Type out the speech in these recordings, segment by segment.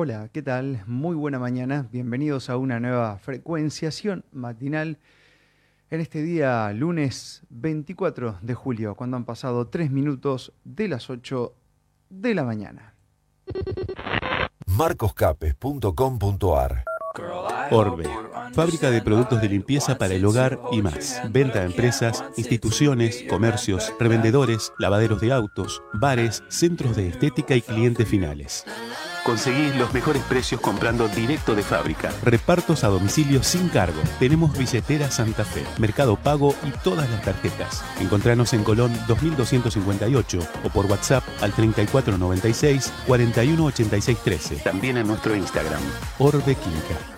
Hola, ¿qué tal? Muy buena mañana. Bienvenidos a una nueva frecuenciación matinal en este día lunes 24 de julio, cuando han pasado tres minutos de las 8 de la mañana. marcoscapes.com.ar Orbe, fábrica de productos de limpieza para el hogar y más. Venta a empresas, instituciones, comercios, revendedores, lavaderos de autos, bares, centros de estética y clientes finales. Conseguís los mejores precios comprando directo de fábrica. Repartos a domicilio sin cargo. Tenemos billetera Santa Fe, Mercado Pago y todas las tarjetas. Encontranos en Colón 2258 o por WhatsApp al 3496 418613. También en nuestro Instagram, Orbe Química.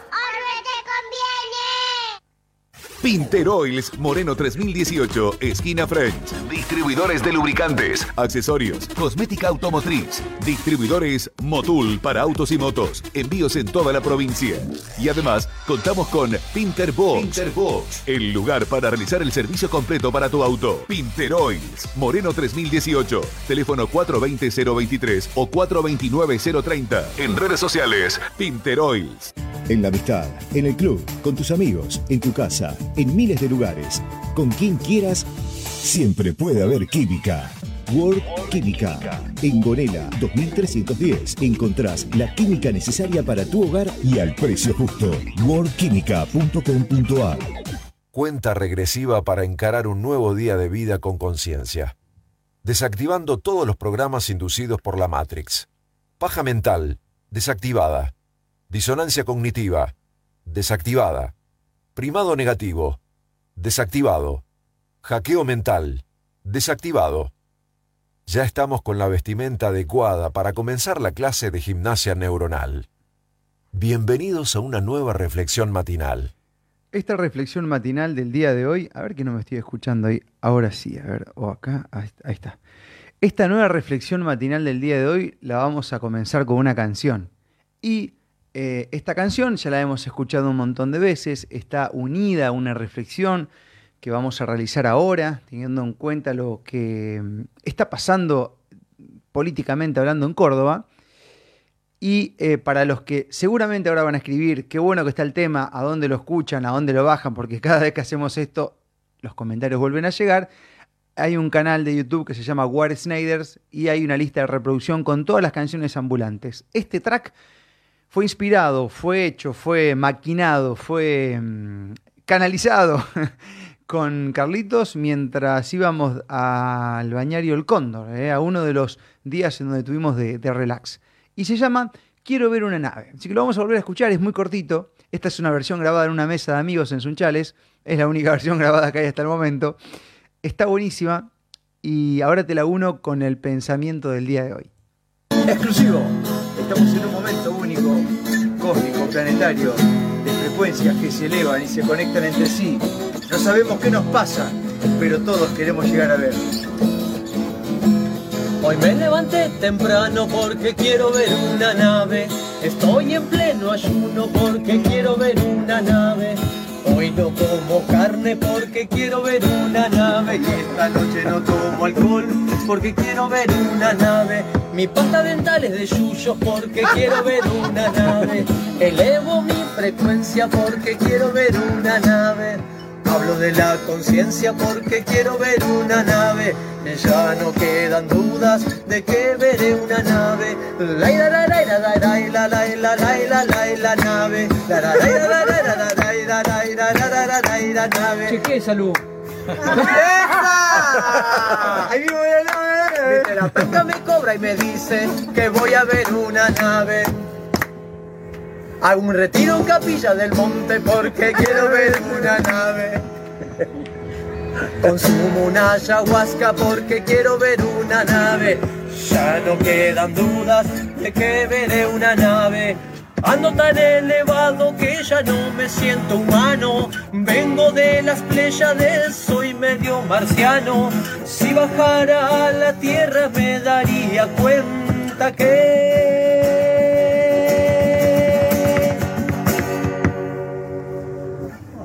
Pinter Oils Moreno 3018, esquina French. Distribuidores de lubricantes, accesorios, cosmética automotriz. Distribuidores Motul para autos y motos. Envíos en toda la provincia. Y además, contamos con Pinter Box. El lugar para realizar el servicio completo para tu auto. Pinter Oils Moreno 3018. Teléfono 420-023 o 429-030. En redes sociales, Pinter Oils. En la amistad, en el club, con tus amigos, en tu casa, en miles de lugares, con quien quieras, siempre puede haber química. World Química. En Gonela 2310 encontrás la química necesaria para tu hogar y al precio justo. worldquímica.com.ar Cuenta regresiva para encarar un nuevo día de vida con conciencia. Desactivando todos los programas inducidos por la Matrix. Paja mental, desactivada. Disonancia cognitiva, desactivada. Primado negativo, desactivado. Hackeo mental, desactivado. Ya estamos con la vestimenta adecuada para comenzar la clase de gimnasia neuronal. Bienvenidos a una nueva reflexión matinal. Esta reflexión matinal del día de hoy, a ver que no me estoy escuchando ahí, ahora sí, a ver, o acá, ahí está, ahí está. Esta nueva reflexión matinal del día de hoy la vamos a comenzar con una canción. Y eh, esta canción ya la hemos escuchado un montón de veces, está unida a una reflexión que vamos a realizar ahora, teniendo en cuenta lo que mm, está pasando políticamente hablando en Córdoba. Y eh, para los que seguramente ahora van a escribir, qué bueno que está el tema, a dónde lo escuchan, a dónde lo bajan, porque cada vez que hacemos esto, los comentarios vuelven a llegar. Hay un canal de YouTube que se llama War Snyders y hay una lista de reproducción con todas las canciones ambulantes. Este track fue inspirado, fue hecho, fue maquinado, fue mm, canalizado con Carlitos mientras íbamos al bañario El Cóndor, eh, a uno de los días en donde tuvimos de, de relax. Y se llama Quiero ver una nave. Así que lo vamos a volver a escuchar, es muy cortito. Esta es una versión grabada en una mesa de amigos en Sunchales. Es la única versión grabada que hay hasta el momento. Está buenísima y ahora te la uno con el pensamiento del día de hoy. Exclusivo. Estamos en un momento planetario, de frecuencias que se elevan y se conectan entre sí. No sabemos qué nos pasa, pero todos queremos llegar a ver. Hoy me levanté temprano porque quiero ver una nave. Estoy en pleno ayuno porque quiero ver una nave. Hoy no como carne porque quiero ver una nave. Y esta noche no tomo alcohol porque quiero ver una nave. Mi pasta dental es de yuyos porque quiero ver una nave. Elevo mi frecuencia porque quiero ver una nave. Hablo de la conciencia porque quiero ver una nave. Ya no quedan dudas de que veré una nave. La la la la la la la la la la la la nave. La la la la la la la Chequé salud. ¡Esa! Ahí vivo la Mi me cobra y me dice que voy a ver una nave. Hago un retiro en capilla del monte porque quiero ver una nave. Consumo una ayahuasca porque quiero ver una nave. Ya no quedan dudas de que veré una nave. Ando tan elevado que ya no me siento humano. Vengo de las Pléyades, soy medio marciano. Si bajara a la tierra me daría cuenta que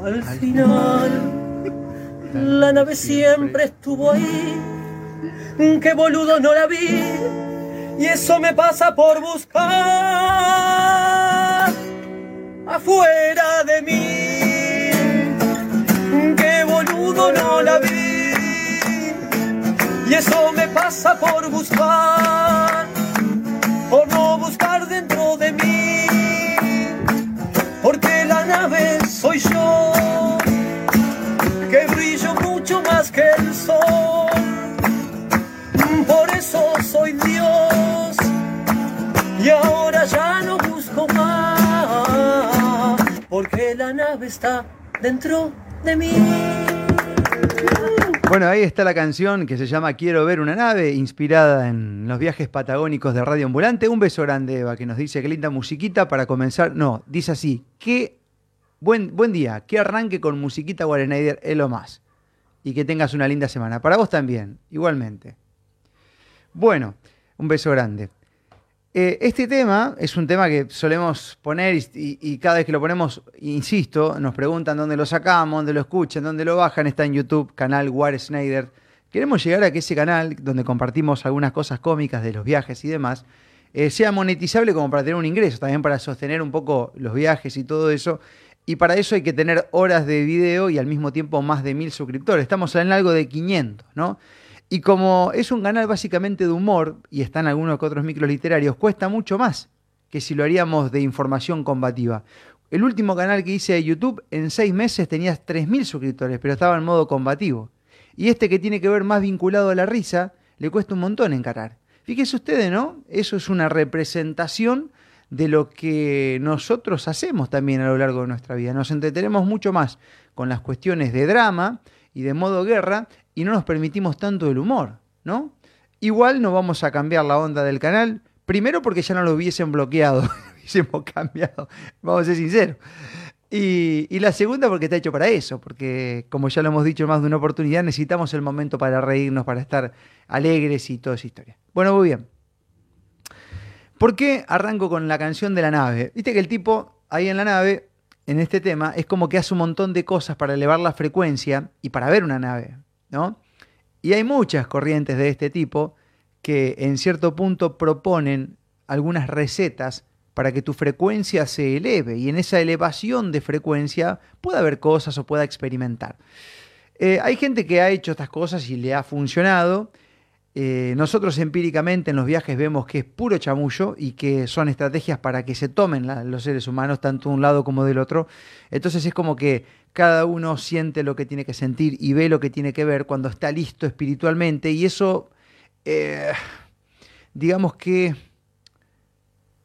al final la nave siempre estuvo ahí. Qué boludo no la vi. Y eso me pasa por buscar. Afuera de mí. Qué boludo no la vi. Y eso me pasa por buscar, por no buscar dentro de mí. Porque la nave soy yo, que brillo mucho más que el sol. Está dentro de mí. Bueno, ahí está la canción que se llama Quiero ver una nave, inspirada en los viajes patagónicos de Radio Ambulante. Un beso grande, Eva, que nos dice que linda musiquita para comenzar. No, dice así, qué buen, buen día, que arranque con musiquita Warrenaider es lo más. Y que tengas una linda semana. Para vos también, igualmente. Bueno, un beso grande. Eh, este tema es un tema que solemos poner y, cada vez que lo ponemos, insisto, nos preguntan dónde lo sacamos, dónde lo escuchan, dónde lo bajan. Está en YouTube, canal War Snyder. Queremos llegar a que ese canal, donde compartimos algunas cosas cómicas de los viajes y demás, eh, sea monetizable como para tener un ingreso, también para sostener un poco los viajes y todo eso. Y para eso hay que tener horas de video y al mismo tiempo más de mil suscriptores. Estamos en algo de 500, ¿no? Y como es un canal básicamente de humor y están algunos que otros micros literarios, cuesta mucho más que si lo haríamos de información combativa. El último canal que hice de YouTube, en seis meses tenías 3.000 suscriptores, pero estaba en modo combativo. Y este que tiene que ver más vinculado a la risa, le cuesta un montón encarar. Fíjense ustedes, ¿no? Eso es una representación de lo que nosotros hacemos también a lo largo de nuestra vida. Nos entretenemos mucho más con las cuestiones de drama y de modo guerra y no nos permitimos tanto el humor, ¿no? Igual no vamos a cambiar la onda del canal, primero porque ya no lo hubiesen bloqueado, hubiésemos cambiado, vamos a ser sinceros. Y, y la segunda porque está hecho para eso, porque como ya lo hemos dicho más de una oportunidad, necesitamos el momento para reírnos, para estar alegres y toda esa historia. Bueno, muy bien. ¿Por qué arranco con la canción de la nave? Viste que el tipo ahí en la nave, en este tema, es como que hace un montón de cosas para elevar la frecuencia y para ver una nave, Y hay muchas corrientes de este tipo que en cierto punto proponen algunas recetas para que tu frecuencia se eleve y en esa elevación de frecuencia pueda haber cosas o pueda experimentar. Eh, hay gente que ha hecho estas cosas y le ha funcionado. Eh, nosotros empíricamente en los viajes vemos que es puro chamullo y que son estrategias para que se tomen los seres humanos, tanto de un lado como del otro. Entonces es como que cada uno siente lo que tiene que sentir y ve lo que tiene que ver cuando está listo espiritualmente y eso, eh, digamos que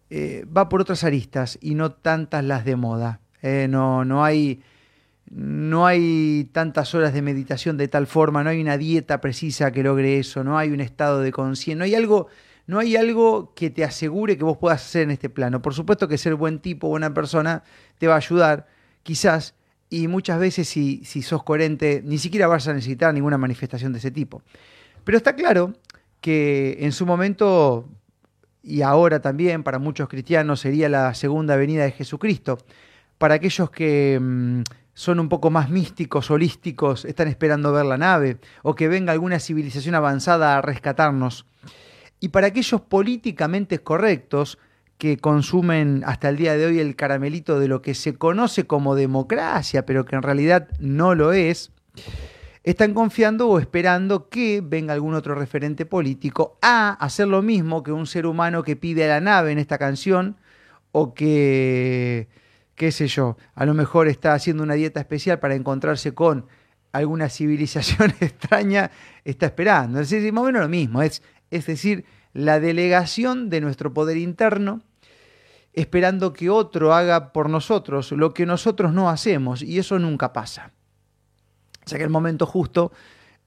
eh, va por otras aristas y no tantas las de moda. Eh, no, no hay no hay tantas horas de meditación de tal forma, no hay una dieta precisa que logre eso, no hay un estado de conciencia, no hay algo, no hay algo que te asegure que vos puedas hacer en este plano. Por supuesto que ser buen tipo, buena persona, te va a ayudar, quizás, y muchas veces si, sos coherente, ni siquiera vas a necesitar ninguna manifestación de ese tipo. Pero está claro que en su momento, y ahora también para muchos cristianos, sería la segunda venida de Jesucristo. Para aquellos que mm, son un poco más místicos, holísticos, están esperando ver la nave, o que venga alguna civilización avanzada a rescatarnos. Y para aquellos políticamente correctos que consumen hasta el día de hoy el caramelito de lo que se conoce como democracia, pero que en realidad no lo es, están confiando o esperando que venga algún otro referente político a hacer lo mismo que un ser humano que pide a la nave en esta canción o que, qué sé yo, a lo mejor está haciendo una dieta especial para encontrarse con alguna civilización extraña, está esperando. Es decir, más o menos lo mismo, es, es decir, la delegación de nuestro poder interno esperando que otro haga por nosotros lo que nosotros no hacemos y eso nunca pasa. O sea que el momento justo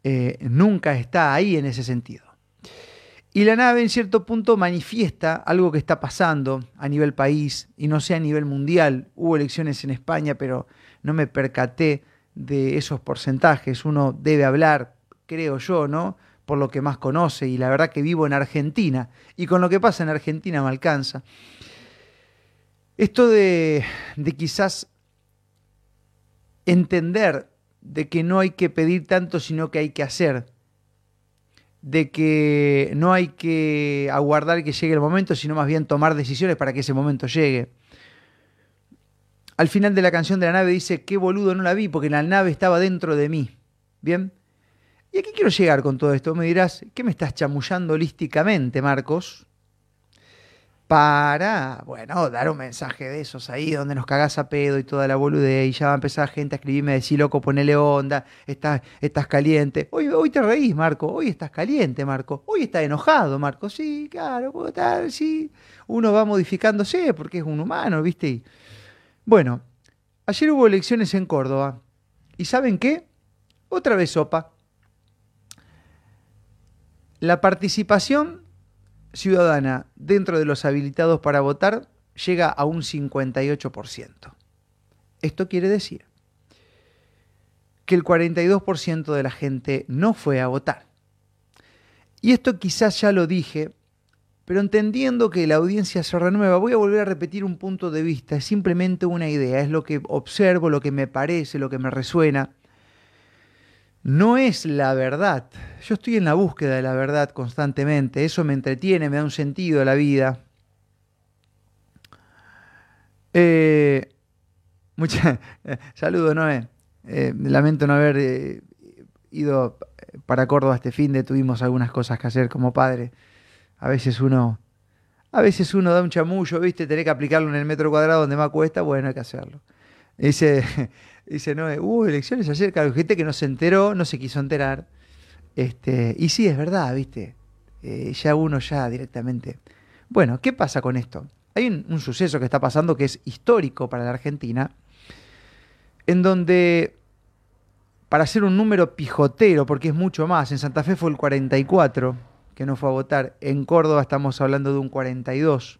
eh, nunca está ahí en ese sentido. Y la nave en cierto punto manifiesta algo que está pasando a nivel país y no sé a nivel mundial. Hubo elecciones en España, pero no me percaté de esos porcentajes. Uno debe hablar, creo yo, ¿no? Por lo que más conoce y la verdad que vivo en Argentina y con lo que pasa en Argentina me alcanza. Esto de, de quizás entender de que no hay que pedir tanto, sino que hay que hacer. De que no hay que aguardar que llegue el momento, sino más bien tomar decisiones para que ese momento llegue. al final de la canción de la nave dice, qué boludo no la vi porque la nave estaba dentro de mí. ¿Bien? ¿Y aquí quiero llegar con todo esto? Me dirás, ¿qué me estás chamullando holísticamente, Marcos? Para, bueno, dar un mensaje de esos ahí donde nos cagás a pedo y toda la boludez y ya va a empezar gente a escribirme, decir, loco, ponele onda, estás, estás caliente. Hoy, hoy te reís, Marco, hoy estás caliente, Marco, hoy estás enojado, Marco, sí, claro, puedo estar, sí. Uno va modificándose porque es un humano, ¿viste? Bueno, ayer hubo elecciones en Córdoba. ¿Y saben qué? Otra vez sopa. La participación ciudadana dentro de los habilitados para votar llega a un 58%. Esto quiere decir que el 42% de la gente no fue a votar. Y esto quizás ya lo dije, pero entendiendo que la audiencia se renueva, voy a volver a repetir un punto de vista, es simplemente una idea, es lo que observo, lo que me parece, lo que me resuena. No es la verdad. Yo estoy en la búsqueda de la verdad constantemente, eso me entretiene, me da un sentido a la vida. Eh, mucha, saludo, Noé. Eh, lamento no haber eh, ido para Córdoba este fin de, tuvimos algunas cosas que hacer como padre. A veces uno, a veces uno da un chamullo, ¿viste? Tenés que aplicarlo en el metro cuadrado donde más cuesta, bueno, hay que hacerlo. Dice, dice no, hubo elecciones ayer, claro, gente que no se enteró, no se quiso enterar. Este, y sí, es verdad, ¿viste? Eh, ya uno ya directamente. Bueno, ¿qué pasa con esto? Hay un, un suceso que está pasando que es histórico para la Argentina, en donde para hacer un número pijotero, porque es mucho más, en Santa Fe fue el 44, que no fue a votar. En Córdoba estamos hablando de un 42.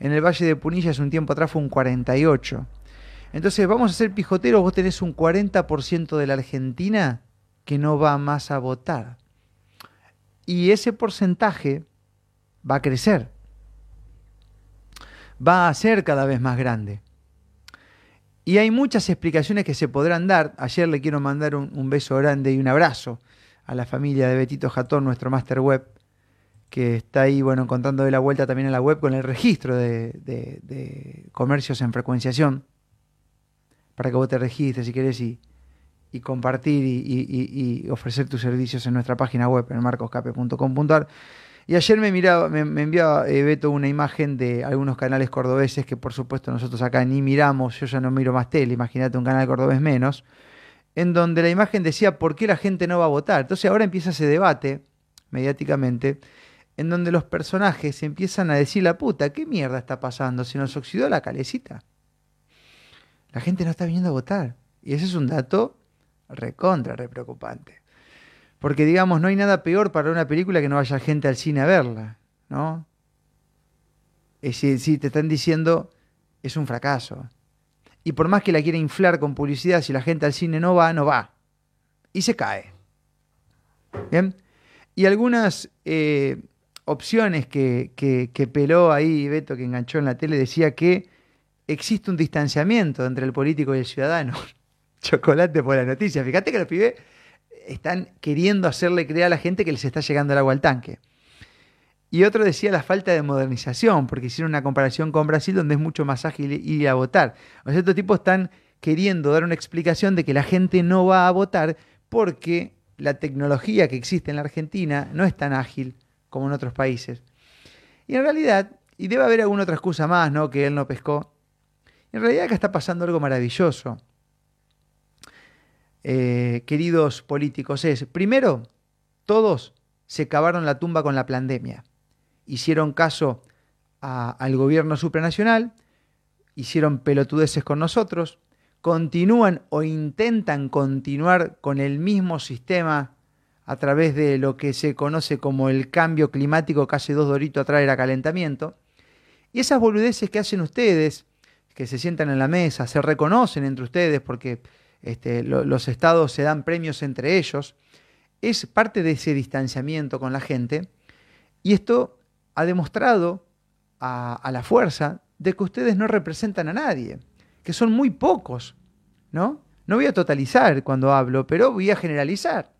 En el Valle de Punilla hace un tiempo atrás fue un 48. Entonces, vamos a ser pijoteros, vos tenés un 40% de la Argentina que no va más a votar. Y ese porcentaje va a crecer. Va a ser cada vez más grande. Y hay muchas explicaciones que se podrán dar. Ayer le quiero mandar un, beso grande y un abrazo a la familia de Betito Jatón, nuestro master web, que está ahí, bueno, encontrando de la vuelta también en la web con el registro de, de comercios en frecuenciación, para que vos te registres si querés y, compartir y, ofrecer tus servicios en nuestra página web, en marcoscape.com.ar. Y ayer me, miraba, me enviaba eh, Beto una imagen de algunos canales cordobeses que por supuesto nosotros acá ni miramos, yo ya no miro más tele, imagínate un canal cordobés menos, en donde la imagen decía por qué la gente no va a votar. Entonces ahora empieza ese debate mediáticamente en donde los personajes empiezan a decir la puta, ¿qué mierda está pasando? ¿Se nos oxidó la calecita? La gente no está viniendo a votar. Y ese es un dato recontra, re preocupante. Porque digamos, no hay nada peor para una película que no vaya gente al cine a verla, ¿no? Es decir, si te están diciendo, es un fracaso. Y por más que la quiera inflar con publicidad, si la gente al cine no va, no va. Y se cae. ¿Bien? Y algunas eh, opciones que, que, que, peló ahí Beto, que enganchó en la tele, decía que existe un distanciamiento entre el político y el ciudadano. Chocolate por la noticia. Fíjate que los pibes están queriendo hacerle creer a la gente que les está llegando el agua al tanque. Y otro decía la falta de modernización, porque hicieron una comparación con Brasil donde es mucho más ágil ir a votar. O sea, estos tipos están queriendo dar una explicación de que la gente no va a votar porque la tecnología que existe en la Argentina no es tan ágil como en otros países. Y en realidad, y debe haber alguna otra excusa más, ¿no? Que él no pescó. En realidad acá está pasando algo maravilloso. Eh, queridos políticos, es, primero, todos se cavaron la tumba con la pandemia. Hicieron caso al gobierno supranacional, hicieron pelotudeces con nosotros, continúan o intentan continuar con el mismo sistema a través de lo que se conoce como el cambio climático que hace dos doritos atrás era calentamiento. Y esas boludeces que hacen ustedes, que se sientan en la mesa, se reconocen entre ustedes porque este, lo, los estados se dan premios entre ellos, es parte de ese distanciamiento con la gente. Y esto ha demostrado a, a la fuerza de que ustedes no representan a nadie, que son muy pocos, ¿no? No voy a totalizar cuando hablo, pero voy a generalizar.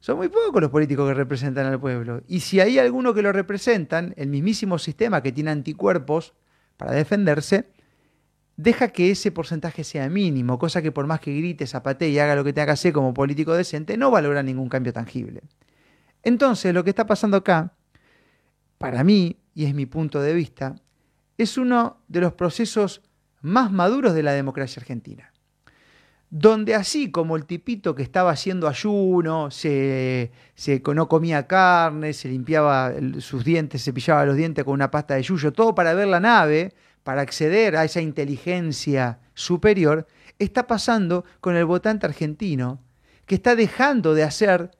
Son muy pocos los políticos que representan al pueblo. Y si hay alguno que lo representan, el mismísimo sistema que tiene anticuerpos para defenderse, deja que ese porcentaje sea mínimo, cosa que por más que grite, zapatee y haga lo que tenga que hacer como político decente, no va a lograr ningún cambio tangible. Entonces, lo que está pasando acá, para mí, y es mi punto de vista, es uno de los procesos más maduros de la democracia argentina. Donde así como el tipito que estaba haciendo ayuno, se, se no comía carne, se limpiaba sus dientes, se pillaba los dientes con una pasta de yuyo, todo para ver la nave, para acceder a esa inteligencia superior, está pasando con el votante argentino, que está dejando de hacer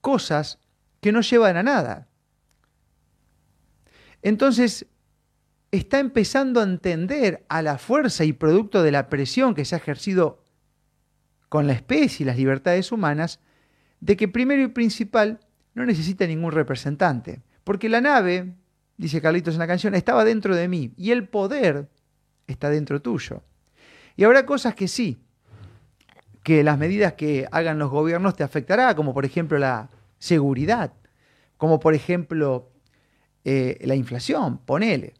cosas que no llevan a nada. Entonces, está empezando a entender a la fuerza y producto de la presión que se ha ejercido con la especie y las libertades humanas, de que primero y principal no necesita ningún representante, porque la nave, dice Carlitos en la canción, estaba dentro de mí y el poder está dentro tuyo. Y habrá cosas que sí, que las medidas que hagan los gobiernos te afectará, como por ejemplo la seguridad, como por ejemplo eh, la inflación, ponele.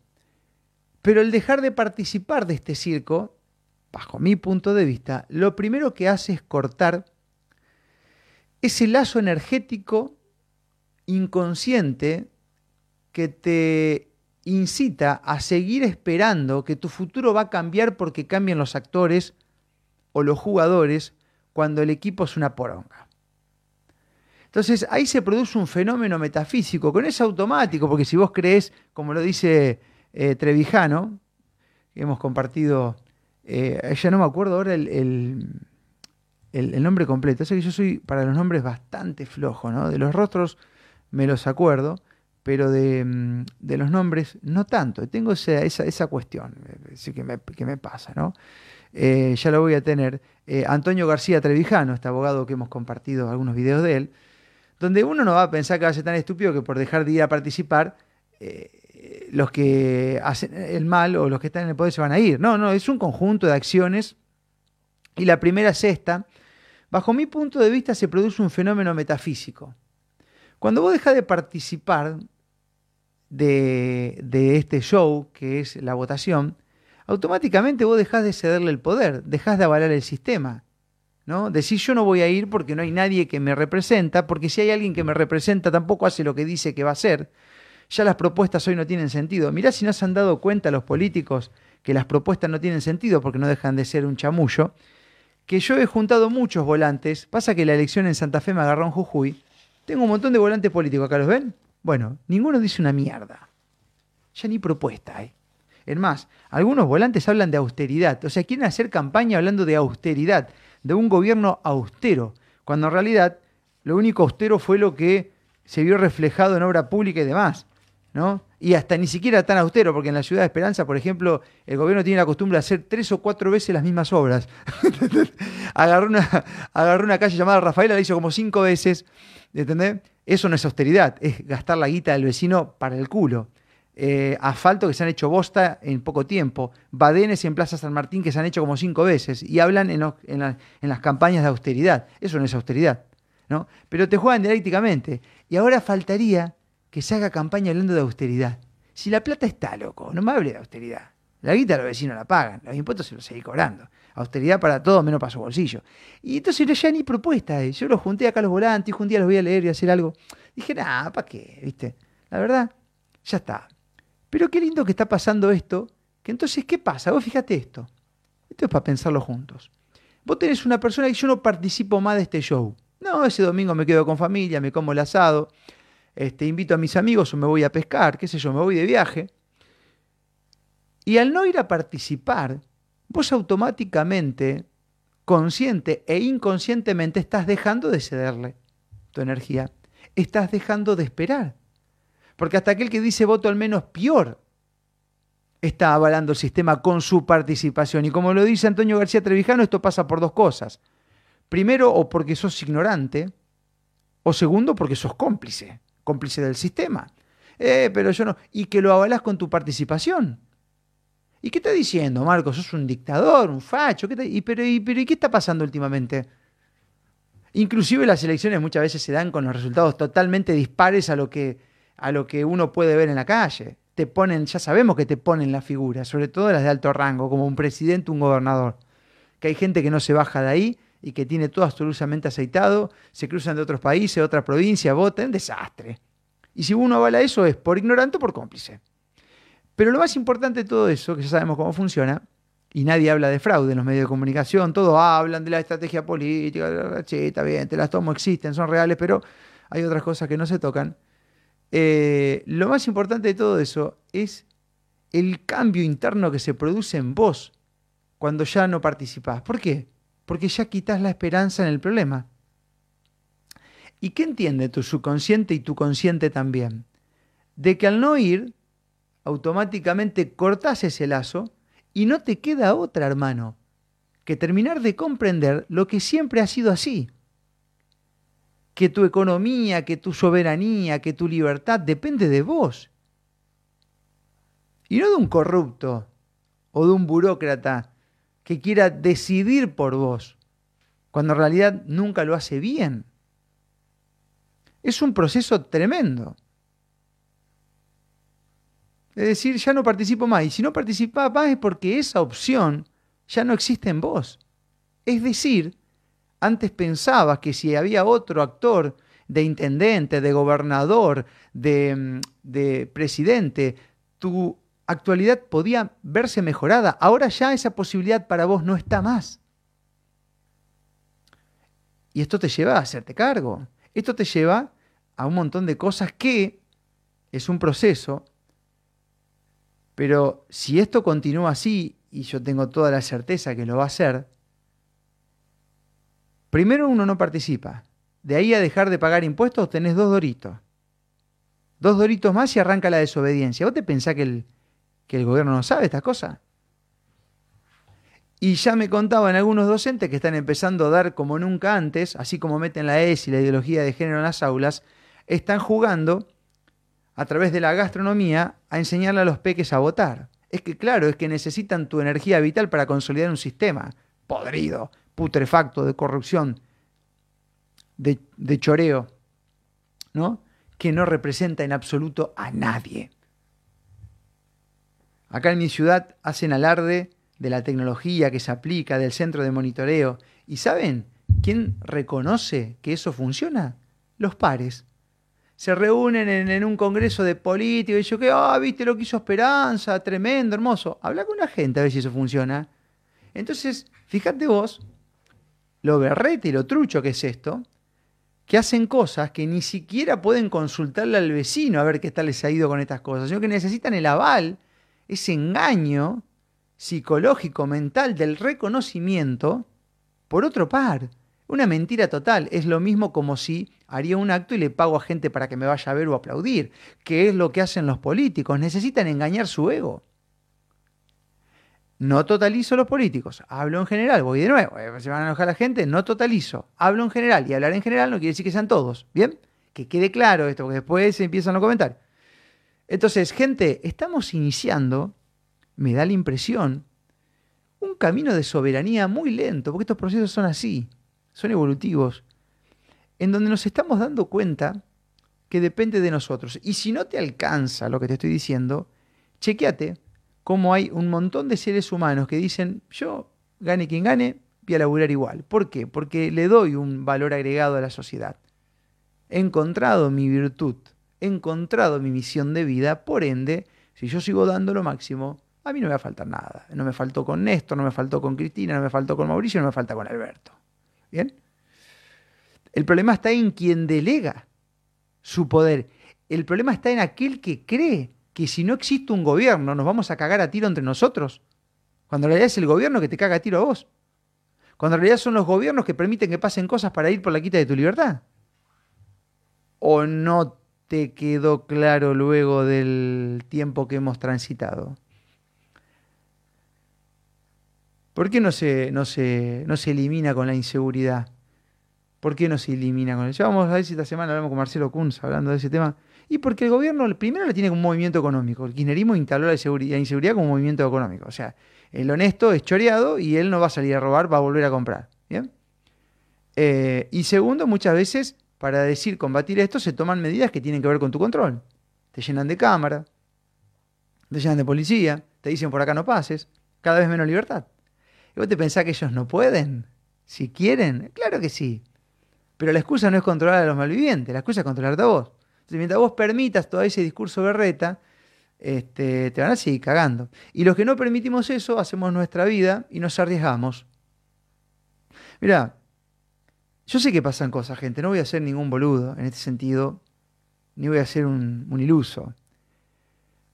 Pero el dejar de participar de este circo, bajo mi punto de vista, lo primero que hace es cortar ese lazo energético inconsciente que te incita a seguir esperando que tu futuro va a cambiar porque cambien los actores o los jugadores cuando el equipo es una poronga. Entonces ahí se produce un fenómeno metafísico, con es automático, porque si vos crees, como lo dice eh, Trevijano, que hemos compartido, eh, ya no me acuerdo ahora el, el, nombre completo, o que yo soy para los nombres bastante flojo, ¿no? De los rostros me los acuerdo, pero mm, de, los nombres no tanto. Tengo esa, esa, cuestión eh, que me, que me pasa, ¿no? Eh, ya lo voy a tener. Eh, Antonio García Trevijano, este abogado que hemos compartido algunos videos de él, donde uno no va a pensar que va a ser tan estúpido que por dejar de ir a participar, los que hacen el mal o los que están en el poder se van a ir. No, no, es un conjunto de acciones. Y la primera es esta. Bajo mi punto de vista se produce un fenómeno metafísico. Cuando vos dejas de participar de, este show, que es la votación, automáticamente vos dejás de cederle el poder, dejás de avalar el sistema. ¿no? Decís yo no voy a ir porque no hay nadie que me representa, porque si hay alguien que me representa tampoco hace lo que dice que va a hacer. Ya las propuestas hoy no tienen sentido. Mirá si no se han dado cuenta los políticos que las propuestas no tienen sentido porque no dejan de ser un chamullo. Que yo he juntado muchos volantes. Pasa que la elección en Santa Fe me agarró en Jujuy. Tengo un montón de volantes políticos, acá los ven. Bueno, ninguno dice una mierda. Ya ni propuesta hay. Es más, algunos volantes hablan de austeridad, o sea, quieren hacer campaña hablando de austeridad, de un gobierno austero, cuando en realidad lo único austero fue lo que se vio reflejado en obra pública y demás, ¿no? Y hasta ni siquiera tan austero, porque en la ciudad de Esperanza, por ejemplo, el gobierno tiene la costumbre de hacer tres o cuatro veces las mismas obras. agarró, una, agarró una calle llamada Rafaela, la hizo como cinco veces, ¿entendés? Eso no es austeridad, es gastar la guita del vecino para el culo. Eh, asfalto que se han hecho bosta en poco tiempo, badenes en Plaza San Martín que se han hecho como cinco veces y hablan en, las campañas de austeridad. Eso no es austeridad, ¿no? Pero te juegan dialécticamente. Y ahora faltaría que se haga campaña hablando de austeridad. Si la plata está, loco, no me hable de austeridad. La guita los vecinos la pagan, los impuestos se los seguís cobrando. Austeridad para todo menos para su bolsillo. Y entonces ya ni propuesta. Eh. Yo los junté acá los volantes, un día los voy a leer y hacer algo. Dije, nada, ¿para qué? ¿Viste? La verdad, ya está. Pero qué lindo que está pasando esto. Que entonces, ¿qué pasa? Vos fíjate esto. Esto es para pensarlo juntos. Vos tenés una persona y yo no participo más de este show. No, ese domingo me quedo con familia, me como el asado, este, invito a mis amigos o me voy a pescar, qué sé yo, me voy de viaje. Y al no ir a participar, vos automáticamente, consciente e inconscientemente, estás dejando de cederle tu energía. Estás dejando de esperar. Porque hasta aquel que dice voto al menos peor está avalando el sistema con su participación. Y como lo dice Antonio García Trevijano, esto pasa por dos cosas. Primero, o porque sos ignorante, o segundo, porque sos cómplice, cómplice del sistema. Eh, pero yo no. Y que lo avalás con tu participación. ¿Y qué está diciendo, Marcos? ¿Sos un dictador, un facho? ¿Qué y, pero, y, pero, ¿Y qué está pasando últimamente? Inclusive las elecciones muchas veces se dan con los resultados totalmente dispares a lo que, a lo que uno puede ver en la calle. te ponen, ya sabemos que te ponen la figura, sobre todo las de alto rango, como un presidente, un gobernador. Que hay gente que no se baja de ahí y que tiene todo absolutamente aceitado, se cruzan de otros países, de otra provincia, votan, desastre. Y si uno avala eso es por ignorante o por cómplice. Pero lo más importante de todo eso, que ya sabemos cómo funciona, y nadie habla de fraude en los medios de comunicación, todos hablan de la estrategia política, che, está bien, te las tomo, existen, son reales, pero hay otras cosas que no se tocan. Eh, lo más importante de todo eso es el cambio interno que se produce en vos cuando ya no participás. ¿Por qué? Porque ya quitas la esperanza en el problema. ¿Y qué entiende tu subconsciente y tu consciente también? De que al no ir, automáticamente cortás ese lazo y no te queda otra, hermano, que terminar de comprender lo que siempre ha sido así. Que tu economía, que tu soberanía, que tu libertad depende de vos. Y no de un corrupto o de un burócrata que quiera decidir por vos, cuando en realidad nunca lo hace bien. Es un proceso tremendo. Es decir, ya no participo más. Y si no participa más es porque esa opción ya no existe en vos. Es decir, antes pensabas que si había otro actor de intendente, de gobernador, de, mm, de presidente, tu actualidad podía verse mejorada. Ahora ya esa posibilidad para vos no está más. Y esto te lleva a hacerte cargo. Esto te lleva a un montón de cosas que es un proceso pero si esto continúa así, y yo tengo toda la certeza que lo va a hacer, primero uno no participa. De ahí a dejar de pagar impuestos tenés dos doritos. Dos doritos más y arranca la desobediencia. ¿Vos te pensás que el, que el gobierno no sabe estas cosas? Y ya me contaban algunos docentes que están empezando a dar como nunca antes, así como meten la ES y la ideología de género en las aulas, están jugando a través de la gastronomía a enseñarle a los peques a votar. Es que claro, es que necesitan tu energía vital para consolidar un sistema podrido, putrefacto, de corrupción, de, de choreo, ¿no? Que no representa en absoluto a nadie. Acá en mi ciudad hacen alarde de la tecnología que se aplica, del centro de monitoreo. ¿Y saben quién reconoce que eso funciona? Los pares se reúnen en, un congreso de políticos y yo que, ah, viste lo que hizo Esperanza, tremendo, hermoso. Habla con la gente a ver si eso funciona. Entonces, fíjate vos, lo berrete y lo trucho que es esto, que hacen cosas que ni siquiera pueden consultarle al vecino a ver qué tal les ha ido con estas cosas, sino que necesitan el aval, ese engaño psicológico, mental del reconocimiento por otro par. Una mentira total. Es lo mismo como si haría un acto y le pago a gente para que me vaya a ver o aplaudir, que es lo que hacen los políticos. Necesitan engañar su ego. No totalizo los políticos, hablo en general, voy de nuevo, eh, se van a enojar la gente, no totalizo, hablo en general y hablar en general no quiere decir que sean todos, ¿bien? Que quede claro esto, porque después se empiezan los comentarios. Entonces, gente, estamos iniciando, me da la impresión, un camino de soberanía muy lento, porque estos procesos son así son evolutivos, en donde nos estamos dando cuenta que depende de nosotros. Y si no te alcanza lo que te estoy diciendo, chequeate cómo hay un montón de seres humanos que dicen, yo, gane quien gane, voy a laburar igual. ¿Por qué? Porque le doy un valor agregado a la sociedad. He encontrado mi virtud, he encontrado mi misión de vida, por ende, si yo sigo dando lo máximo, a mí no me va a faltar nada. No me faltó con Néstor, no me faltó con Cristina, no me faltó con Mauricio, no me falta con Alberto. ¿Bien? El problema está en quien delega su poder. El problema está en aquel que cree que si no existe un gobierno nos vamos a cagar a tiro entre nosotros. Cuando en realidad es el gobierno que te caga a tiro a vos. Cuando en realidad son los gobiernos que permiten que pasen cosas para ir por la quita de tu libertad. ¿O no te quedó claro luego del tiempo que hemos transitado? ¿Por qué no se, no se, no se elimina con la inseguridad? ¿Por qué no se elimina con eso? Vamos a ver si esta semana hablamos con Marcelo Kunz hablando de ese tema. Y porque el gobierno primero lo tiene como un movimiento económico. El kirchnerismo instaló la inseguridad como un movimiento económico. O sea, el honesto es choreado y él no va a salir a robar, va a volver a comprar. ¿Bien? Eh, y segundo, muchas veces, para decir combatir esto, se toman medidas que tienen que ver con tu control. Te llenan de cámara, te llaman de policía, te dicen por acá no pases, cada vez menos libertad. ¿Y vos te pensás que ellos no pueden? Si quieren, claro que sí. Pero la excusa no es controlar a los malvivientes, la excusa es controlarte a vos. Entonces, mientras vos permitas todo ese discurso berreta, este, te van a seguir cagando. Y los que no permitimos eso, hacemos nuestra vida y nos arriesgamos. Mira, yo sé que pasan cosas, gente, no voy a ser ningún boludo en este sentido, ni voy a ser un, un iluso.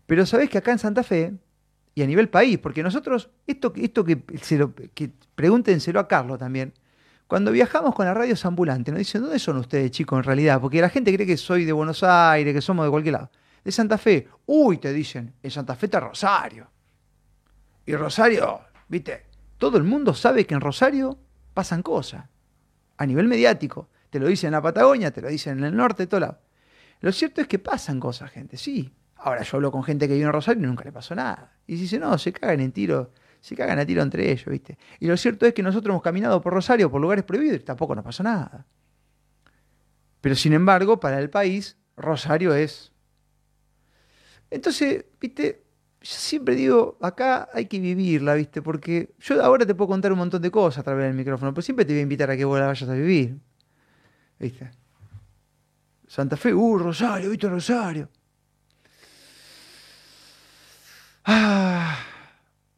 Pero sabés que acá en Santa Fe, y a nivel país, porque nosotros, esto, esto que, se lo, que pregúntenselo a Carlos también, cuando viajamos con la radio ambulante, nos dicen, ¿dónde son ustedes, chicos, en realidad? Porque la gente cree que soy de Buenos Aires, que somos de cualquier lado. De Santa Fe. Uy, te dicen, en Santa Fe está Rosario. Y Rosario, viste, todo el mundo sabe que en Rosario pasan cosas. A nivel mediático. Te lo dicen en la Patagonia, te lo dicen en el norte, todo lado. Lo cierto es que pasan cosas, gente, sí. Ahora yo hablo con gente que vive en Rosario y nunca le pasó nada. Y dice, no, se cagan en tiro, se cagan a tiro entre ellos, ¿viste? Y lo cierto es que nosotros hemos caminado por Rosario, por lugares prohibidos, y tampoco nos pasó nada. Pero sin embargo, para el país, Rosario es. Entonces, ¿viste? Yo siempre digo, acá hay que vivirla, ¿viste? Porque yo ahora te puedo contar un montón de cosas a través del micrófono, pero siempre te voy a invitar a que vos la vayas a vivir. ¿Viste? Santa Fe, uh, Rosario, ¿viste Rosario? Ah,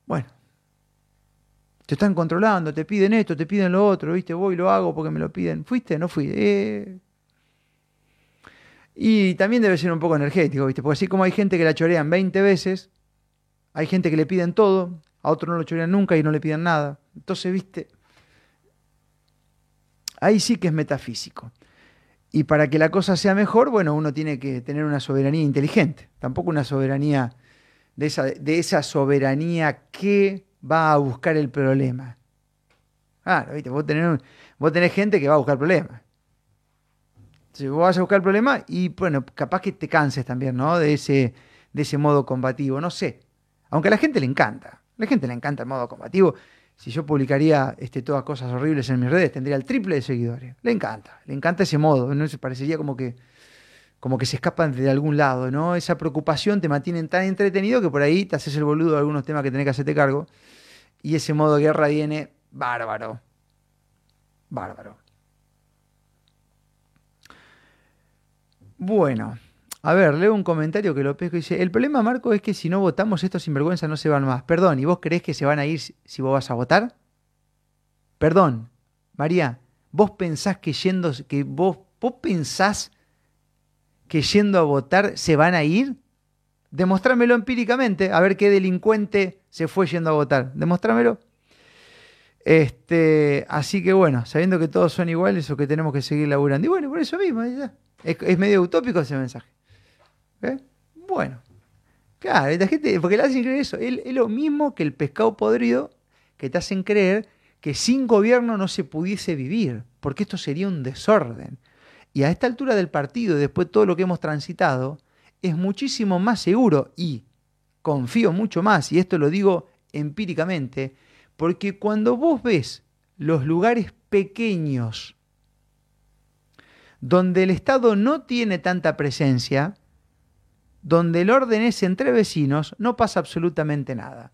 bueno. Te están controlando, te piden esto, te piden lo otro, ¿viste? Voy y lo hago porque me lo piden. ¿Fuiste? No fui. Eh. Y también debe ser un poco energético, ¿viste? Porque así como hay gente que la chorean 20 veces, hay gente que le piden todo, a otro no lo chorean nunca y no le piden nada. Entonces, ¿viste? Ahí sí que es metafísico. Y para que la cosa sea mejor, bueno, uno tiene que tener una soberanía inteligente, tampoco una soberanía de esa, de esa soberanía que va a buscar el problema. Claro, ¿viste? Vos, tenés, vos tenés gente que va a buscar problemas. Si vos vas a buscar el problema y bueno, capaz que te canses también, ¿no? De ese, de ese modo combativo, no sé. Aunque a la gente le encanta, a la gente le encanta el modo combativo. Si yo publicaría este, todas cosas horribles en mis redes, tendría el triple de seguidores. Le encanta, le encanta ese modo. ¿no? Se parecería como que como que se escapan de algún lado, ¿no? Esa preocupación te mantiene tan entretenido que por ahí te haces el boludo de algunos temas que tenés que hacerte cargo. Y ese modo de guerra viene bárbaro. Bárbaro. Bueno, a ver, leo un comentario que lo pesco dice, el problema, Marco, es que si no votamos, estos sinvergüenzas no se van más. Perdón, ¿y vos creés que se van a ir si vos vas a votar? Perdón, María, vos pensás que yendo, que vos, vos pensás que yendo a votar se van a ir? Demostrámelo empíricamente, a ver qué delincuente se fue yendo a votar. Demostrámelo. Este, así que bueno, sabiendo que todos son iguales o que tenemos que seguir laburando. Y bueno, por eso mismo, Es, medio utópico ese mensaje. ¿Eh? Bueno, claro, la gente, porque le hacen creer eso. Es, es lo mismo que el pescado podrido que te hacen creer que sin gobierno no se pudiese vivir, porque esto sería un desorden. Y a esta altura del partido, después de todo lo que hemos transitado, es muchísimo más seguro y confío mucho más, y esto lo digo empíricamente, porque cuando vos ves los lugares pequeños donde el Estado no tiene tanta presencia, donde el orden es entre vecinos, no pasa absolutamente nada.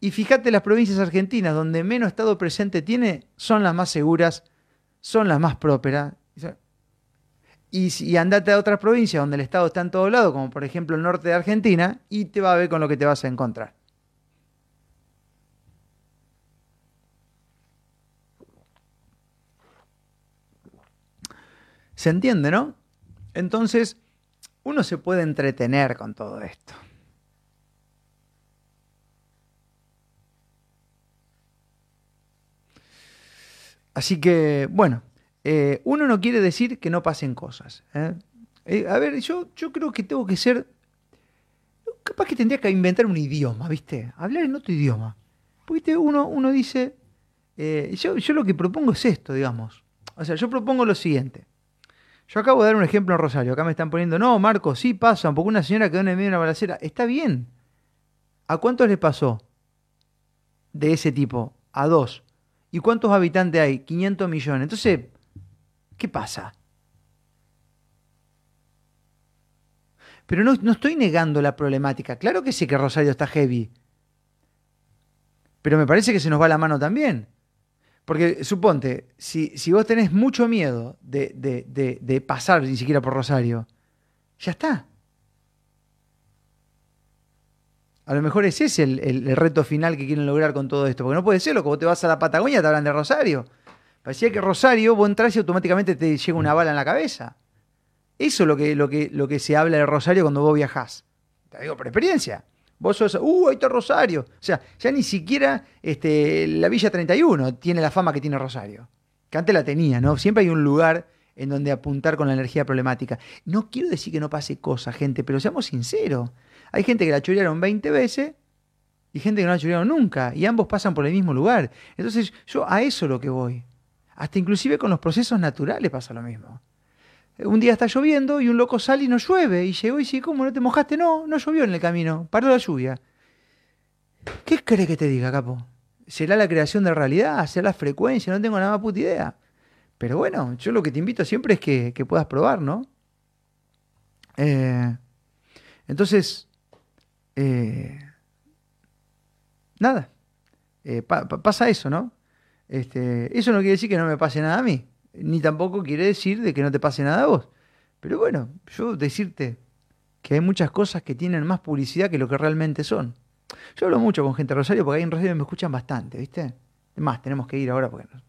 Y fíjate las provincias argentinas donde menos Estado presente tiene, son las más seguras, son las más prósperas, y, andate a otras provincias donde el Estado está en todo lado, como por ejemplo el norte de Argentina, y te va a ver con lo que te vas a encontrar. ¿Se entiende, no? Entonces, uno se puede entretener con todo esto. Así que, bueno, eh, uno no quiere decir que no pasen cosas. ¿eh? Eh, a ver, yo, yo creo que tengo que ser. Capaz que tendría que inventar un idioma, ¿viste? Hablar en otro idioma. Porque uno, uno dice. yo, yo lo que propongo es esto, digamos. O sea, yo propongo lo siguiente. Yo acabo de dar un ejemplo en Rosario. Acá me están poniendo, no, Marco, sí pasan, porque una señora quedó en el medio de una balacera. Está bien. ¿A cuántos le pasó de ese tipo? A dos. ¿Y cuántos habitantes hay? 500 millones. Entonces, ¿Qué pasa? Pero no, no estoy negando la problemática. Claro que sí que Rosario está heavy. Pero me parece que se nos va la mano también. Porque suponte, si, si vos tenés mucho miedo de, de- de- pasar ni siquiera por Rosario, ya está. A lo mejor ese es el, el- el reto final que quieren lograr con todo esto. Porque no puede ser, lo que vos te vas a la Patagonia te hablan de Rosario. Parecía que Rosario, vos entras y automáticamente te llega una bala en la cabeza. Eso es lo que, lo que, lo que se habla de Rosario cuando vos viajás. Te digo por experiencia. Vos sos, uh, ahí está Rosario. O sea, ya ni siquiera este, la Villa 31 tiene la fama que tiene Rosario. Que antes la tenía, ¿no? Siempre hay un lugar en donde apuntar con la energía problemática. No quiero decir que no pase cosa, gente, pero seamos sinceros. Hay gente que la chorearon 20 veces y gente que no la chorearon nunca. Y ambos pasan por el mismo lugar. Entonces, yo a eso es lo que voy. Hasta inclusive con los procesos naturales pasa lo mismo. Un día está lloviendo y un loco sale y no llueve. Y llegó y dice, ¿cómo no te mojaste? No, no llovió en el camino. Paró la lluvia. ¿Qué crees que te diga, capo? ¿Será la creación de realidad? ¿Será la frecuencia? No tengo nada más puta idea. Pero bueno, yo lo que te invito siempre es que, que puedas probar, ¿no? Eh, entonces, eh, nada. Eh, pa- pa- pasa eso, ¿no? Este, eso no quiere decir que no me pase nada a mí, ni tampoco quiere decir de que no te pase nada a vos. Pero bueno, yo decirte que hay muchas cosas que tienen más publicidad que lo que realmente son. Yo hablo mucho con gente de Rosario porque ahí en Rosario me escuchan bastante, ¿viste? Es más, tenemos que ir ahora porque nos,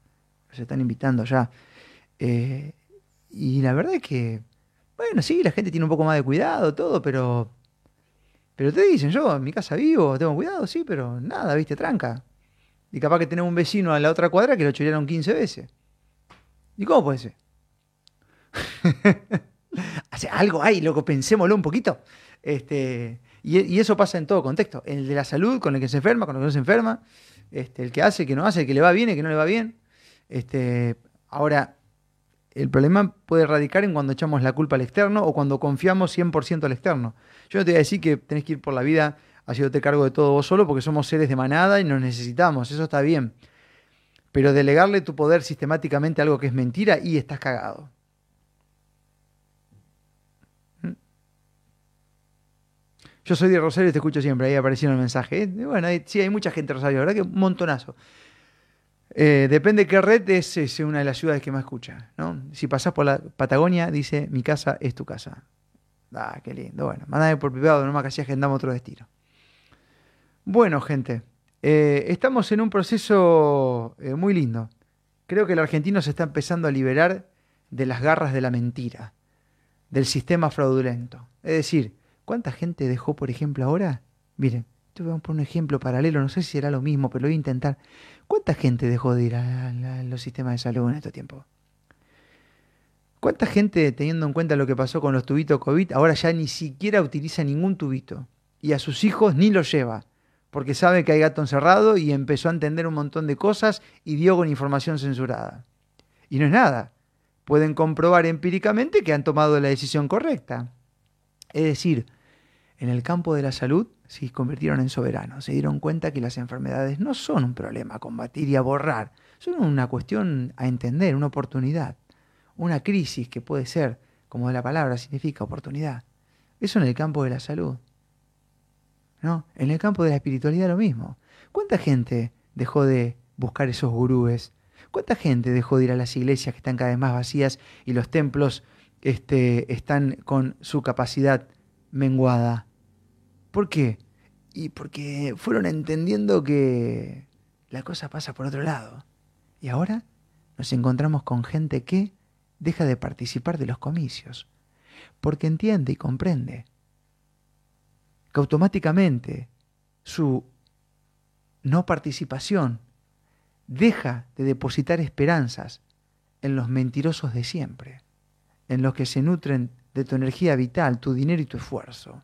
nos están invitando ya. Eh, y la verdad es que, bueno, sí, la gente tiene un poco más de cuidado, todo, pero. Pero te dicen, yo en mi casa vivo, tengo cuidado, sí, pero nada, ¿viste? Tranca. Y capaz que tenemos un vecino a la otra cuadra que lo chorearon 15 veces. ¿Y cómo puede ser? o sea, algo hay, loco, pensémoslo un poquito. Este, y, eso pasa en todo contexto. El de la salud, con el que se enferma, con el que no se enferma. Este, el que hace, el que no hace, el que le va bien, el que no le va bien. Este, ahora, el problema puede radicar en cuando echamos la culpa al externo o cuando confiamos 100% al externo. Yo no te voy a decir que tenés que ir por la vida haciéndote cargo de todo vos solo porque somos seres de manada y nos necesitamos, eso está bien. Pero delegarle tu poder sistemáticamente a algo que es mentira y estás cagado. ¿Mm? Yo soy de Rosario y te escucho siempre, ahí aparecieron el mensaje. ¿eh? Bueno, hay- sí, hay mucha gente de Rosario, la verdad que un montonazo. Eh, depende qué red es, es una de las ciudades que más escucha. ¿no? Si pasás por la Patagonia, dice, mi casa es tu casa. Ah, qué lindo. Bueno, mandame por privado, no me casi agendamos otro destino. Bueno, gente, eh, estamos en un proceso eh, muy lindo. Creo que el argentino se está empezando a liberar de las garras de la mentira, del sistema fraudulento. Es decir, ¿cuánta gente dejó, por ejemplo, ahora? Miren, te voy a poner un ejemplo paralelo, no sé si será lo mismo, pero lo voy a intentar. ¿Cuánta gente dejó de ir a, a los sistemas de salud en este tiempo? ¿Cuánta gente, teniendo en cuenta lo que pasó con los tubitos COVID, ahora ya ni siquiera utiliza ningún tubito? Y a sus hijos ni los lleva, porque sabe que hay gato encerrado y empezó a entender un montón de cosas y dio con información censurada. Y no es nada. Pueden comprobar empíricamente que han tomado la decisión correcta. Es decir, en el campo de la salud se convirtieron en soberanos, se dieron cuenta que las enfermedades no son un problema a combatir y a borrar, son una cuestión a entender, una oportunidad, una crisis que puede ser, como la palabra significa oportunidad. Eso en el campo de la salud. En el campo de la espiritualidad lo mismo. ¿Cuánta gente dejó de buscar esos gurúes? ¿Cuánta gente dejó de ir a las iglesias que están cada vez más vacías y los templos este, están con su capacidad menguada? ¿Por qué? Y porque fueron entendiendo que la cosa pasa por otro lado. Y ahora nos encontramos con gente que deja de participar de los comicios, porque entiende y comprende que automáticamente su no participación deja de depositar esperanzas en los mentirosos de siempre, en los que se nutren de tu energía vital, tu dinero y tu esfuerzo.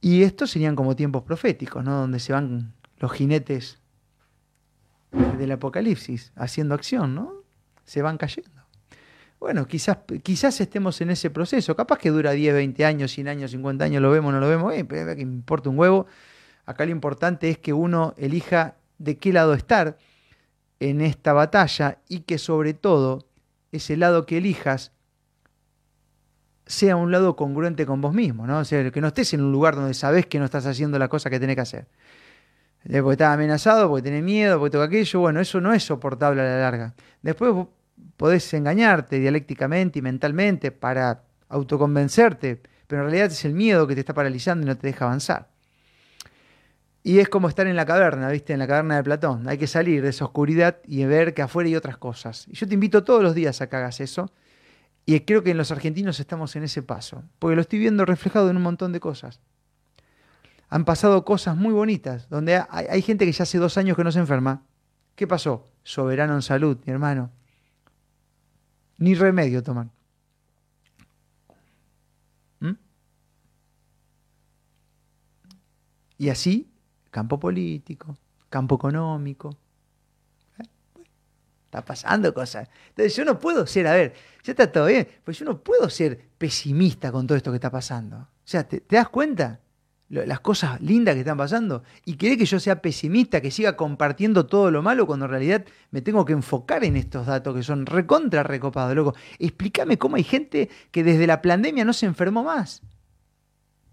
Y estos serían como tiempos proféticos, ¿no? Donde se van los jinetes del apocalipsis haciendo acción, ¿no? Se van cayendo. Bueno, quizás, quizás estemos en ese proceso. Capaz que dura 10, 20 años, 100 años, 50 años, lo vemos, no lo vemos, eh, que importa un huevo. Acá lo importante es que uno elija de qué lado estar en esta batalla y que sobre todo ese lado que elijas sea un lado congruente con vos mismo, ¿no? O sea, que no estés en un lugar donde sabés que no estás haciendo la cosa que tenés que hacer. Eh, Porque estás amenazado, porque tenés miedo, porque todo aquello, bueno, eso no es soportable a la larga. Después podés engañarte dialécticamente y mentalmente para autoconvencerte, pero en realidad es el miedo que te está paralizando y no te deja avanzar. Y es como estar en la caverna, ¿viste? En la caverna de Platón. Hay que salir de esa oscuridad y ver que afuera hay otras cosas. Y yo te invito todos los días a que hagas eso. Y creo que en los argentinos estamos en ese paso, porque lo estoy viendo reflejado en un montón de cosas. Han pasado cosas muy bonitas, donde hay, hay gente que ya hace dos años que no se enferma. ¿Qué pasó? Soberano en salud, mi hermano. Ni remedio toman. ¿Mm? Y así, campo político, campo económico. ¿Eh? Está pasando cosas. Entonces yo no puedo ser, a ver, ya está todo bien, pues yo no puedo ser pesimista con todo esto que está pasando. O sea, ¿te, te das cuenta? Las cosas lindas que están pasando. Y querés que yo sea pesimista, que siga compartiendo todo lo malo, cuando en realidad me tengo que enfocar en estos datos que son recontra recopados, loco. Explícame cómo hay gente que desde la pandemia no se enfermó más.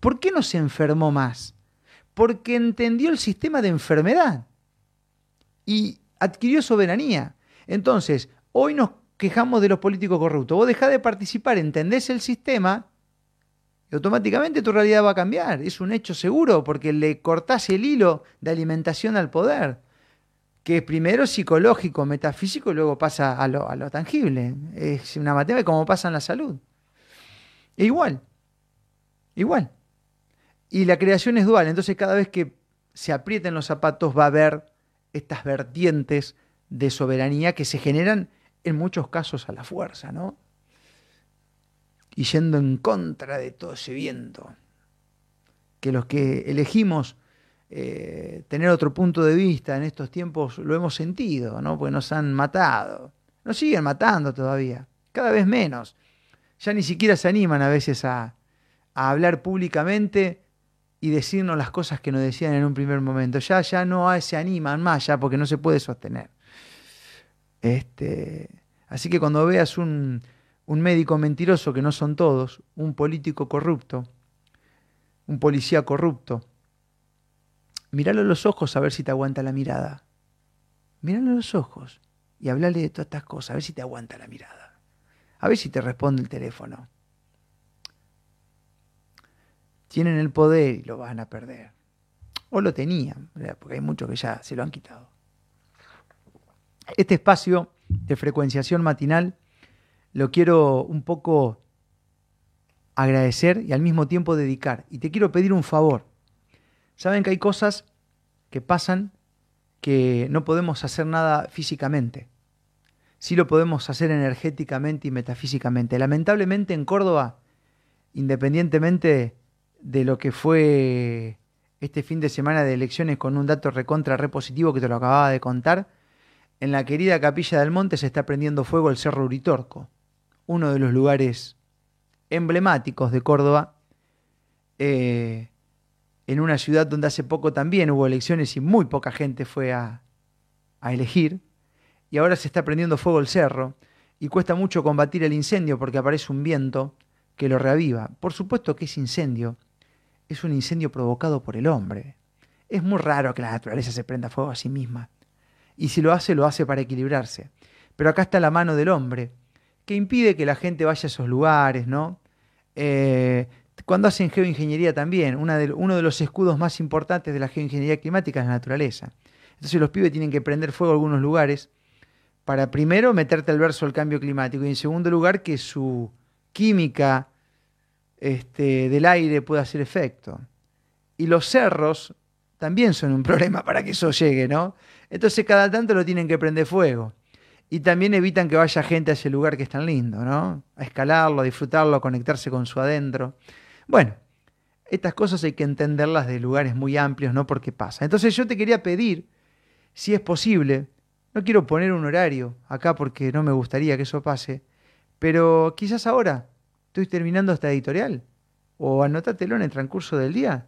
¿Por qué no se enfermó más? Porque entendió el sistema de enfermedad y adquirió soberanía. Entonces, hoy nos quejamos de los políticos corruptos. Vos dejás de participar, entendés el sistema y automáticamente tu realidad va a cambiar. Es un hecho seguro porque le cortás el hilo de alimentación al poder, que es primero psicológico, metafísico y luego pasa a lo, a lo tangible. Es una materia como pasa en la salud. E igual, igual. Y la creación es dual, entonces cada vez que se aprieten los zapatos va a haber estas vertientes de soberanía que se generan en muchos casos a la fuerza, ¿no? Y yendo en contra de todo ese viento. Que los que elegimos eh, tener otro punto de vista en estos tiempos lo hemos sentido, ¿no? Porque nos han matado. Nos siguen matando todavía, cada vez menos. Ya ni siquiera se animan a veces a, hablar públicamente y decirnos las cosas que nos decían en un primer momento. Ya, ya no se animan más, ya porque no se puede sostener. Este, así que cuando veas un, un médico mentiroso, que no son todos, un político corrupto, un policía corrupto, míralo a los ojos a ver si te aguanta la mirada. Míralo a los ojos y hablale de todas estas cosas, a ver si te aguanta la mirada. A ver si te responde el teléfono. Tienen el poder y lo van a perder. O lo tenían, porque hay muchos que ya se lo han quitado. Este espacio de frecuenciación matinal lo quiero un poco agradecer y al mismo tiempo dedicar. Y te quiero pedir un favor. Saben que hay cosas que pasan que no podemos hacer nada físicamente. Sí lo podemos hacer energéticamente y metafísicamente. Lamentablemente en Córdoba, independientemente de lo que fue este fin de semana de elecciones con un dato recontra repositivo que te lo acababa de contar, en la querida Capilla del Monte se está prendiendo fuego el Cerro Uritorco, uno de los lugares emblemáticos de Córdoba, eh, en una ciudad donde hace poco también hubo elecciones y muy poca gente fue a, a elegir, y ahora se está prendiendo fuego el cerro, y cuesta mucho combatir el incendio porque aparece un viento que lo reaviva. Por supuesto que ese incendio es un incendio provocado por el hombre. Es muy raro que la naturaleza se prenda fuego a sí misma. Y si lo hace, lo hace para equilibrarse. Pero acá está la mano del hombre, que impide que la gente vaya a esos lugares, ¿no? Eh, cuando hacen geoingeniería también, uno de los escudos más importantes de la geoingeniería climática es la naturaleza. Entonces los pibes tienen que prender fuego a algunos lugares para primero meterte al verso del cambio climático y en segundo lugar que su química este, del aire pueda hacer efecto. Y los cerros también son un problema para que eso llegue, ¿no? Entonces cada tanto lo tienen que prender fuego. Y también evitan que vaya gente a ese lugar que es tan lindo, ¿no? A escalarlo, a disfrutarlo, a conectarse con su adentro. Bueno, estas cosas hay que entenderlas de lugares muy amplios, ¿no? Porque pasa. Entonces yo te quería pedir, si es posible, no quiero poner un horario acá porque no me gustaría que eso pase, pero quizás ahora estoy terminando esta editorial, o anótatelo en el transcurso del día.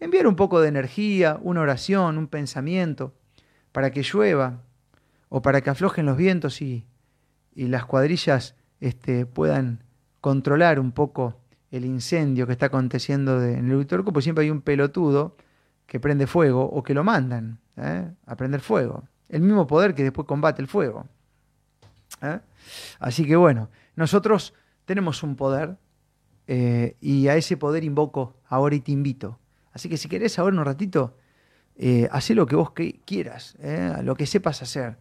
Enviar un poco de energía, una oración, un pensamiento, para que llueva, o para que aflojen los vientos y, y las cuadrillas este, puedan controlar un poco el incendio que está aconteciendo en el Uritorco, pues siempre hay un pelotudo que prende fuego o que lo mandan ¿eh? a prender fuego. El mismo poder que después combate el fuego. ¿eh? Así que bueno, nosotros tenemos un poder eh, y a ese poder invoco ahora y te invito. Así que si querés ahora un ratito, eh, lo que vos quieras, ¿eh? lo que sepas hacer,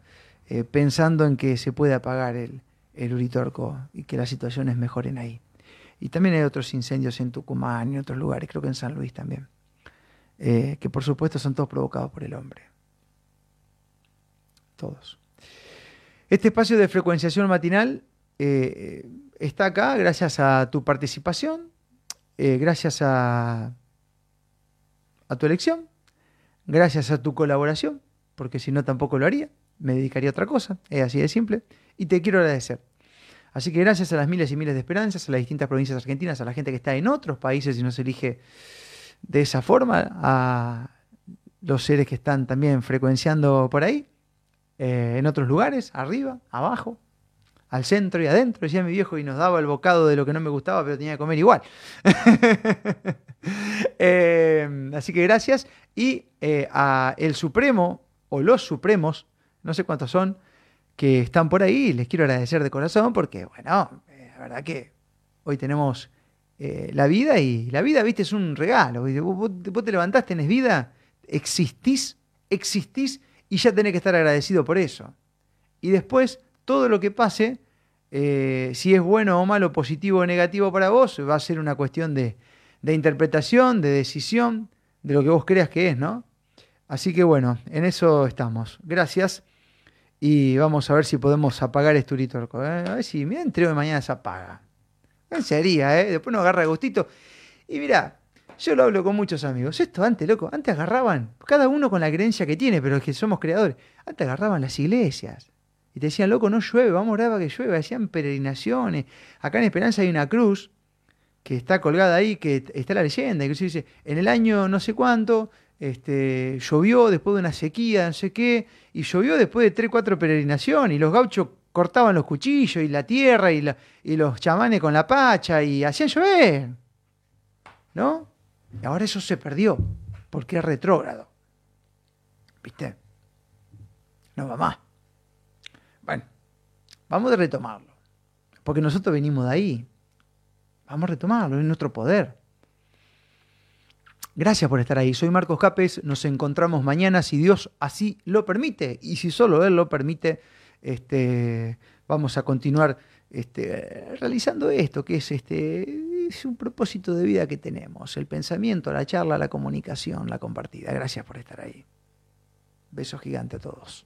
eh, pensando en que se puede apagar el, Uritorco y que las situaciones mejoren ahí. Y también hay otros incendios en Tucumán y en otros lugares, creo que en San Luis también, eh, que por supuesto son todos provocados por el hombre. Todos. Este espacio de frecuenciación matinal está acá gracias a tu participación, gracias a, a tu elección, gracias a tu colaboración, porque si no tampoco lo haría, me dedicaría a otra cosa, es así de simple, y te quiero agradecer. Así que gracias a las miles y miles de esperanzas, a las distintas provincias argentinas, a la gente que está en otros países y no se elige de esa forma, a los seres que están también frecuenciando por ahí, eh, en otros lugares, arriba, abajo, al centro y adentro, decía mi viejo, y nos daba el bocado de lo que no me gustaba, pero tenía que comer igual. Eh, así que gracias. Y eh, a el Supremo, o los Supremos, no sé cuántos son, que están por ahí, les quiero agradecer de corazón, porque, bueno, eh, la verdad que hoy tenemos eh, la vida y la vida, viste, es un regalo. vos- vos te levantás, tenés vida, existís, existís y ya tenés que estar agradecido por eso. Y después, todo lo que pase, eh, si es bueno o malo, positivo o negativo para vos, va a ser una cuestión de, interpretación, de decisión, de lo que vos creas que es, ¿no? Así que bueno, en eso estamos. Gracias. Y vamos a ver si podemos apagar este Uritorco. ¿eh? A ver si, mira, entre hoy mañana se apaga. En serio, ¿eh? Después nos agarra gustito. Y mira, yo lo hablo con muchos amigos. Esto antes, loco, antes agarraban, cada uno con la creencia que tiene, pero es que somos creadores. Antes agarraban las iglesias. Y te decían, loco, no llueve, vamos a orar para que llueva. Hacían peregrinaciones. Acá en Esperanza hay una cruz que está colgada ahí, que está la leyenda, inclusive dice, en el año no sé cuánto, este, llovió después de una sequía, no sé qué, y llovió después de tres, cuatro peregrinaciones, y los gauchos cortaban los cuchillos y la tierra y los chamanes con la pacha y hacían llover. ¿No? Y ahora eso se perdió, porque es retrógrado. ¿Viste? No va más. Vamos a retomarlo, porque nosotros venimos de ahí. Vamos a retomarlo, es nuestro poder. Gracias por estar ahí. Soy Marcos Capes. Nos encontramos mañana si Dios así lo permite. Y si solo Él lo permite, este, vamos a continuar este, realizando esto, que es, este, es un propósito de vida que tenemos. El pensamiento, la charla, la comunicación, la compartida. Gracias por estar ahí. Beso gigante a todos.